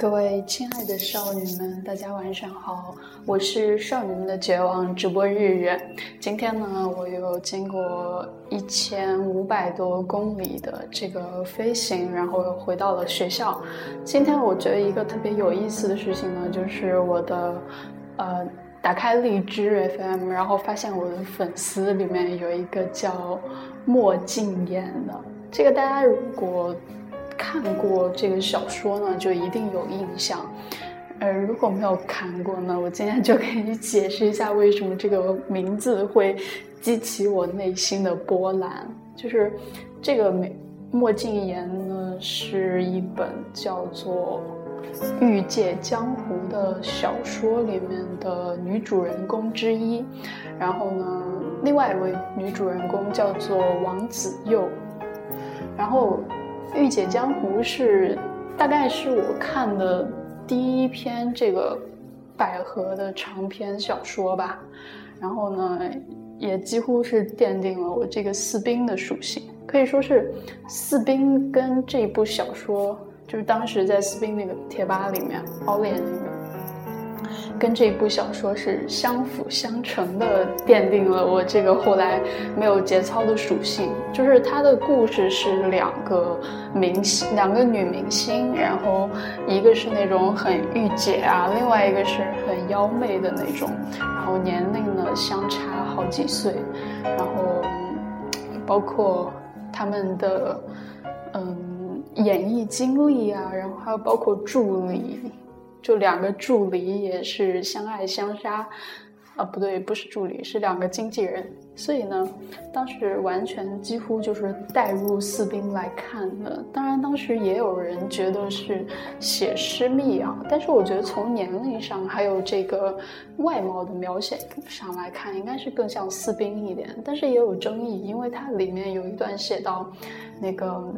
各位亲爱的少女们，大家晚上好，我是少女们的绝望直播日日。今天呢，我又经过一千五百多公里的这个飞行，然后又回到了学校。今天我觉得一个特别有意思的事情呢，就是我的呃打开荔枝 FM，然后发现我的粉丝里面有一个叫莫静言的，这个大家如果。看过这个小说呢，就一定有印象。呃，如果没有看过呢，我今天就给你解释一下为什么这个名字会激起我内心的波澜。就是这个《墨镜言》呢，是一本叫做《欲界江湖》的小说里面的女主人公之一。然后呢，另外一位女主人公叫做王子佑。然后。《御姐江湖》是大概是我看的第一篇这个百合的长篇小说吧，然后呢，也几乎是奠定了我这个四兵的属性，可以说是四兵跟这部小说，就是当时在四兵那个贴吧里面熬脸里面。跟这部小说是相辅相成的，奠定了我这个后来没有节操的属性。就是它的故事是两个明星，两个女明星，然后一个是那种很御姐啊，另外一个是很妖媚的那种，然后年龄呢相差好几岁，然后包括他们的嗯演艺经历啊，然后还有包括助理。就两个助理也是相爱相杀，啊，不对，不是助理，是两个经纪人。所以呢，当时完全几乎就是带入四兵来看的。当然，当时也有人觉得是写诗密啊，但是我觉得从年龄上还有这个外貌的描写上来看，应该是更像四兵一点。但是也有争议，因为它里面有一段写到，那个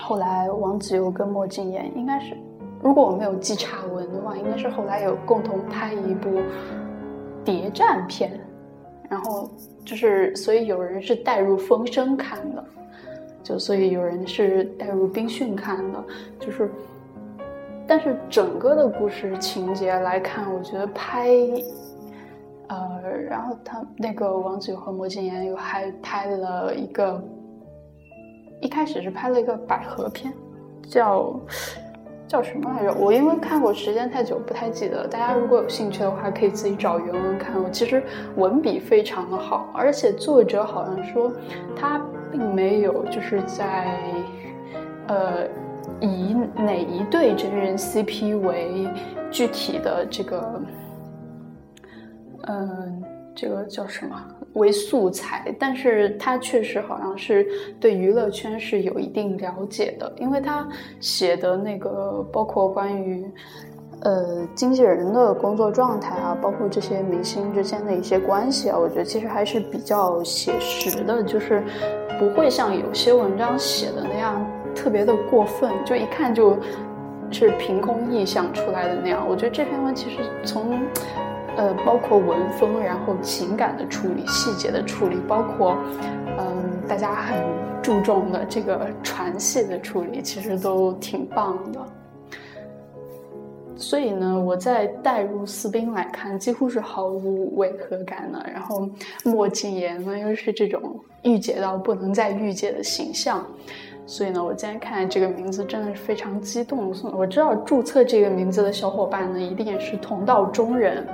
后来王子佑跟莫静言应该是。如果我没有记差文的话，应该是后来有共同拍一部谍战片，然后就是所以有人是带入风声看的，就所以有人是带入冰训看的，就是，但是整个的。故事情节来看，我觉得拍，呃，然后他那个王子和魔镜岩又还拍了一个，一开始是拍了一个百合片，叫。叫什么来着？我因为看过时间太久，不太记得。大家如果有兴趣的话，可以自己找原文看。我其实文笔非常的好，而且作者好像说他并没有就是在呃以哪一对真人 CP 为具体的这个嗯。这个叫什么为素材？但是他确实好像是对娱乐圈是有一定了解的，因为他写的那个包括关于呃经纪人的工作状态啊，包括这些明星之间的一些关系啊，我觉得其实还是比较写实的，就是不会像有些文章写的那样特别的过分，就一看就是凭空臆想出来的那样。我觉得这篇文其实从。呃，包括文风，然后情感的处理、细节的处理，包括，嗯，大家很注重的这个传戏的处理，其实都挺棒的。所以呢，我在带入四兵来看，几乎是毫无违和感的。然后莫静言呢，又是这种御姐到不能再御姐的形象。所以呢，我今天看这个名字真的是非常激动。我知道注册这个名字的小伙伴呢，一定也是同道中人。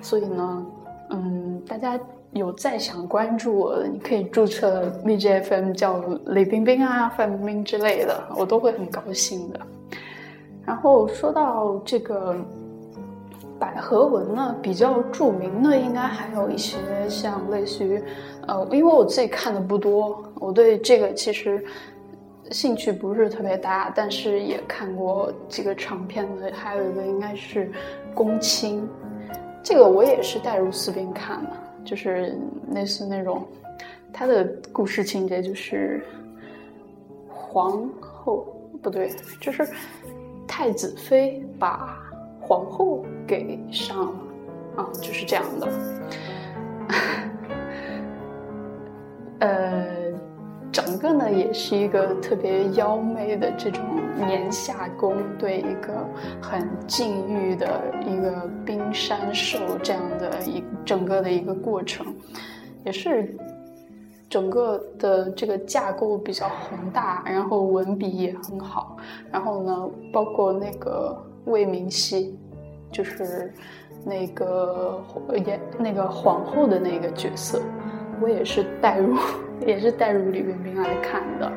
所以呢，嗯，大家有再想关注我的，你可以注册荔枝 FM 叫李冰冰啊、范冰冰之类的，我都会很高兴的。然后说到这个百合文呢，比较著名的应该还有一些像类似于，呃，因为我自己看的不多，我对这个其实兴趣不是特别大，但是也看过几个长篇的，还有一个应该是宫青。这个我也是带入四边看的，就是类似那种，他的故事情节就是皇后不对，就是太子妃把皇后给杀了啊，就是这样的。呃整个呢也是一个特别妖媚的这种年下宫对一个很禁欲的一个冰山兽这样的一整个的一个过程，也是整个的这个架构比较宏大，然后文笔也很好，然后呢，包括那个魏明熙，就是那个演那个皇后的那个角色。我也是代入，也是带入李冰冰来看的。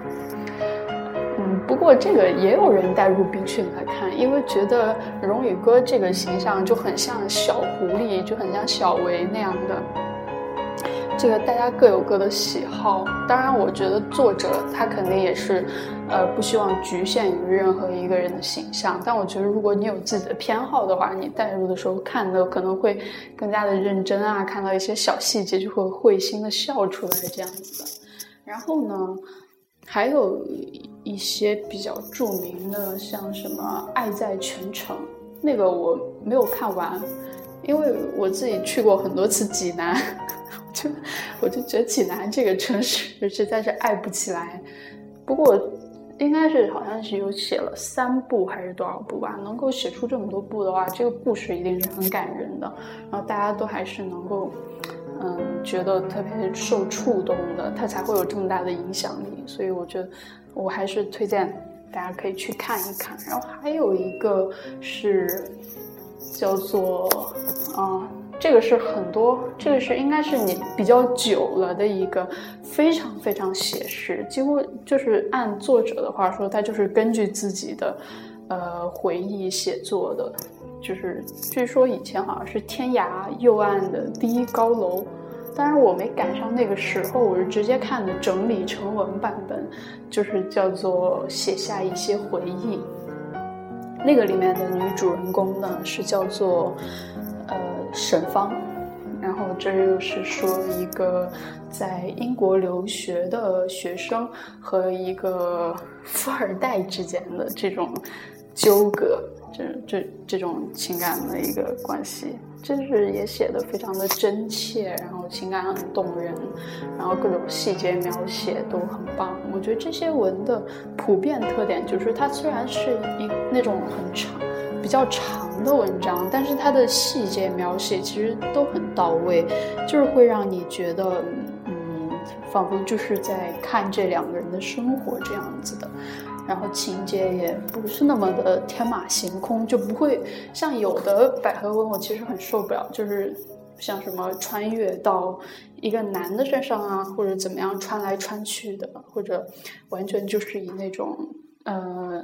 嗯，不过这个也有人带入冰雪来看，因为觉得荣宇哥这个形象就很像小狐狸，就很像小维那样的。这个大家各有各的喜好，当然，我觉得作者他肯定也是，呃，不希望局限于任何一个人的形象。但我觉得，如果你有自己的偏好的话，你代入的时候看的可能会更加的认真啊，看到一些小细节就会会心的笑出来这样子的。然后呢，还有一些比较著名的，像什么《爱在全城》，那个我没有看完，因为我自己去过很多次济南。就我就觉得济南这个城市实在是爱不起来，不过应该是好像是有写了三部还是多少部吧，能够写出这么多部的话，这个故事一定是很感人的，然后大家都还是能够嗯觉得特别受触动的，它才会有这么大的影响力，所以我觉得我还是推荐大家可以去看一看。然后还有一个是叫做啊。这个是很多，这个是应该是你比较久了的一个非常非常写实，几乎就是按作者的话说，他就是根据自己的呃回忆写作的，就是据说以前好像是天涯右岸的第一高楼，当然我没赶上那个时候，我是直接看的整理成文版本，就是叫做写下一些回忆，那个里面的女主人公呢是叫做。沈芳，然后这又是说一个在英国留学的学生和一个富二代之间的这种纠葛，这这这种情感的一个关系，就是也写的非常的真切，然后情感很动人，然后各种细节描写都很棒。我觉得这些文的普遍特点就是，它虽然是一那种很长。比较长的文章，但是它的细节描写其实都很到位，就是会让你觉得，嗯，仿佛就是在看这两个人的生活这样子的。然后情节也不是那么的天马行空，就不会像有的百合文，我其实很受不了，就是像什么穿越到一个男的身上啊，或者怎么样穿来穿去的，或者完全就是以那种，呃。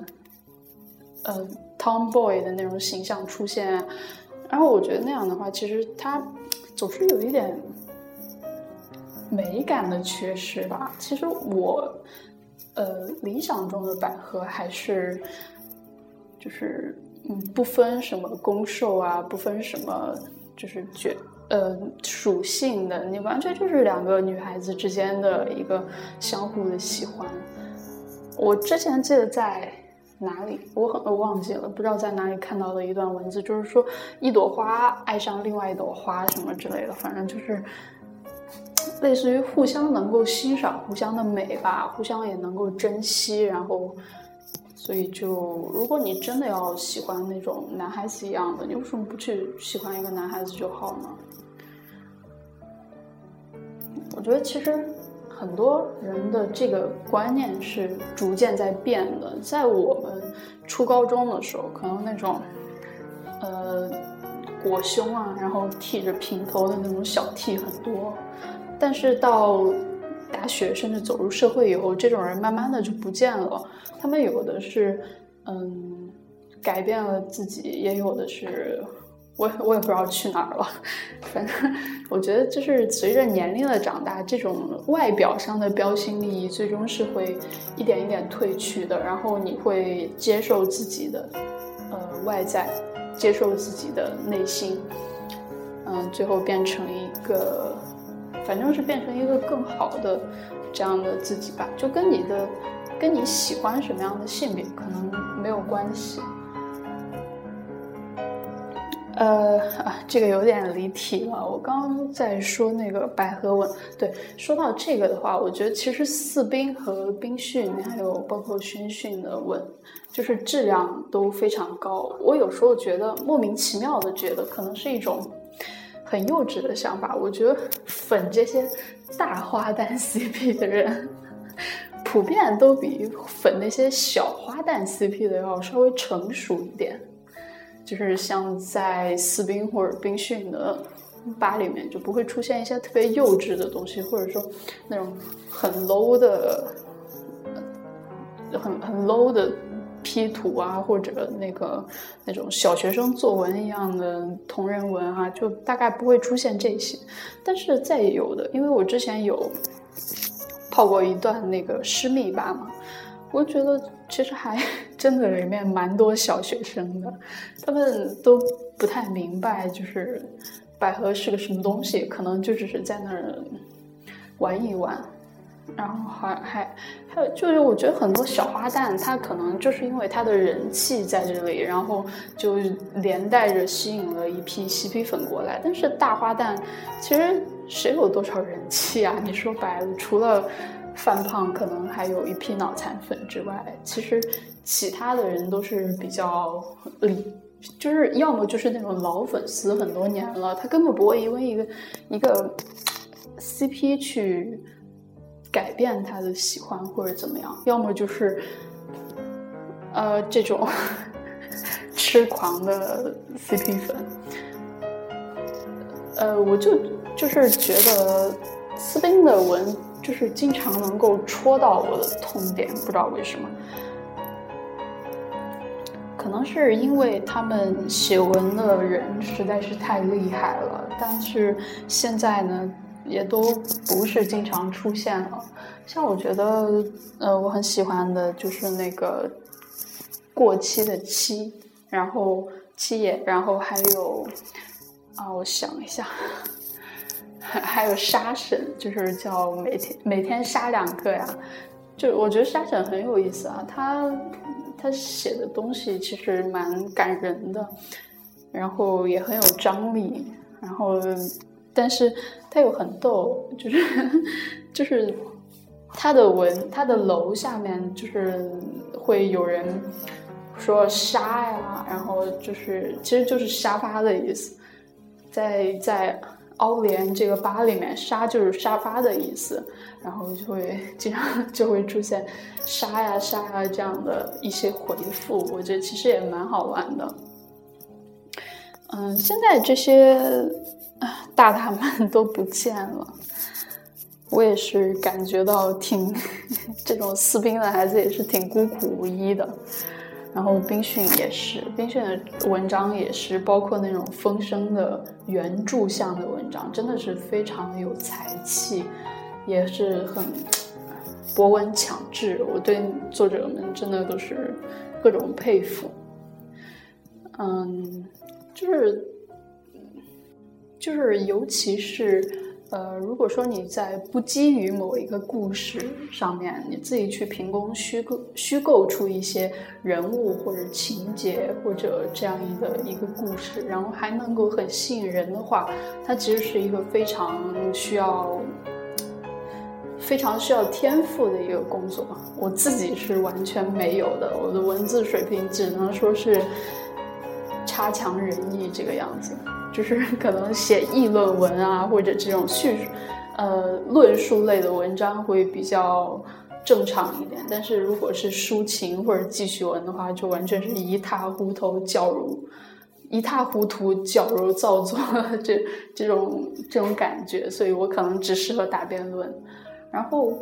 呃，Tomboy 的那种形象出现，然后我觉得那样的话，其实他总是有一点美感的缺失吧。其实我呃理想中的百合还是就是嗯不分什么攻受啊，不分什么就是绝呃属性的，你完全就是两个女孩子之间的一个相互的喜欢。我之前记得在。哪里？我很我忘记了，不知道在哪里看到的一段文字，就是说一朵花爱上另外一朵花什么之类的，反正就是类似于互相能够欣赏互相的美吧，互相也能够珍惜，然后所以就如果你真的要喜欢那种男孩子一样的，你为什么不去喜欢一个男孩子就好呢？我觉得其实。很多人的这个观念是逐渐在变的。在我们初高中的时候，可能那种，呃，裹胸啊，然后剃着平头的那种小 T 很多。但是到大学甚至走入社会以后，这种人慢慢的就不见了。他们有的是，嗯，改变了自己，也有的是。我我也不知道去哪儿了，反正我觉得就是随着年龄的长大，这种外表上的标新立异最终是会一点一点褪去的。然后你会接受自己的呃外在，接受自己的内心，嗯，最后变成一个，反正是变成一个更好的这样的自己吧。就跟你的跟你喜欢什么样的性别可能没有关系。呃啊，这个有点离题了。我刚刚在说那个百合文，对，说到这个的话，我觉得其实四冰和冰训，还有包括宣训的文，就是质量都非常高。我有时候觉得莫名其妙的觉得，可能是一种很幼稚的想法。我觉得粉这些大花旦 CP 的人，普遍都比粉那些小花旦 CP 的要稍微成熟一点。就是像在私兵或者兵训的吧里面，就不会出现一些特别幼稚的东西，或者说那种很 low 的、很很 low 的 P 图啊，或者那个那种小学生作文一样的同人文啊，就大概不会出现这些。但是再有的，因为我之前有泡过一段那个诗密吧嘛。我觉得其实还 真的里面蛮多小学生的，他们都不太明白，就是百合是个什么东西，可能就只是在那儿玩一玩，然后还还还有就是我觉得很多小花旦，他可能就是因为他的人气在这里，然后就连带着吸引了一批嬉皮粉过来。但是大花旦其实谁有多少人气啊？你说白了，除了。范胖可能还有一批脑残粉之外，其实其他的人都是比较理，就是要么就是那种老粉丝很多年了，他根本不会因为一个一个 CP 去改变他的喜欢或者怎么样，要么就是呃这种 痴狂的 CP 粉，呃，我就就是觉得斯宾的文。就是经常能够戳到我的痛点，不知道为什么，可能是因为他们写文的人实在是太厉害了，但是现在呢，也都不是经常出现了。像我觉得，呃，我很喜欢的就是那个过期的期，然后七野，然后还有啊，我想一下。还有杀神，就是叫每天每天杀两个呀。就我觉得杀神很有意思啊，他他写的东西其实蛮感人的，然后也很有张力，然后但是他又很逗，就是 就是他的文，他的楼下面就是会有人说沙呀，然后就是其实就是沙发的意思，在在。凹连这个吧里面，沙就是沙发的意思，然后就会经常就会出现沙呀沙呀这样的一些回复，我觉得其实也蛮好玩的。嗯，现在这些大大们 都不见了，我也是感觉到挺这种私兵的孩子也是挺孤苦无依的。然后冰训也是，冰训的文章也是，包括那种风声的原著向的文章，真的是非常有才气，也是很博闻强志。我对作者们真的都是各种佩服。嗯，就是就是，尤其是。呃，如果说你在不基于某一个故事上面，你自己去凭空虚构虚构出一些人物或者情节或者这样一个一个故事，然后还能够很吸引人的话，它其实是一个非常需要非常需要天赋的一个工作。我自己是完全没有的，我的文字水平只能说是差强人意这个样子。就是 可能写议论文啊，或者这种叙，呃，论述类的文章会比较正常一点。但是如果是抒情或者记叙文的话，就完全是一塌糊涂，矫揉，一塌糊涂，矫揉造作，这这种这种感觉。所以我可能只适合打辩论。然后，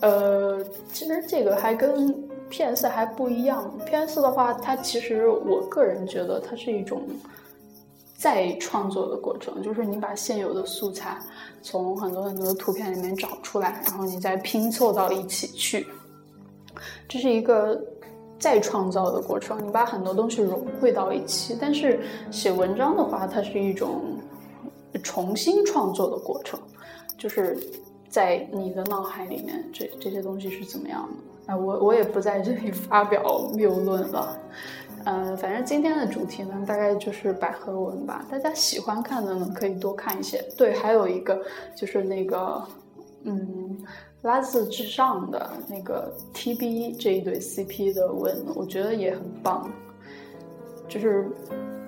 呃，其实这个还跟 PS 还不一样。PS 的话，它其实我个人觉得它是一种。再创作的过程，就是你把现有的素材从很多很多的图片里面找出来，然后你再拼凑到一起去，这是一个再创造的过程。你把很多东西融汇到一起，但是写文章的话，它是一种重新创作的过程，就是在你的脑海里面，这这些东西是怎么样的？啊，我我也不在这里发表谬论了。呃，反正今天的主题呢，大概就是百合文吧。大家喜欢看的呢，可以多看一些。对，还有一个就是那个，嗯，拉字至上的那个 T B 这一对 C P 的文，我觉得也很棒。就是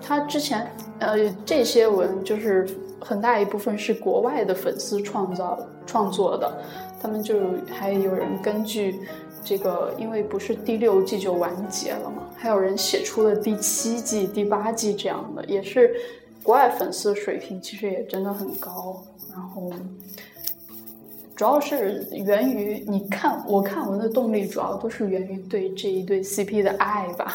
他之前，呃，这些文就是很大一部分是国外的粉丝创造创作的，他们就还有人根据。这个因为不是第六季就完结了嘛，还有人写出了第七季、第八季这样的，也是国外粉丝水平其实也真的很高。然后主要是源于你看我看文的动力，主要都是源于对这一对 CP 的爱吧。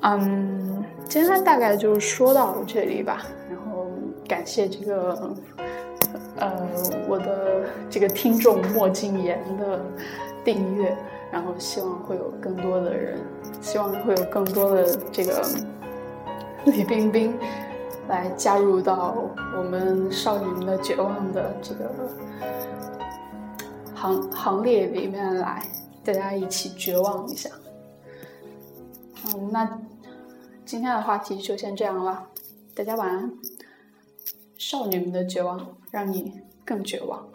嗯，今天大概就说到这里吧，然后感谢这个。呃，我的这个听众莫禁言的订阅，然后希望会有更多的人，希望会有更多的这个 李冰冰来加入到我们少女们的绝望的这个行行列里面来，大家一起绝望一下。嗯，那今天的话题就先这样了，大家晚安。少女们的绝望，让你更绝望。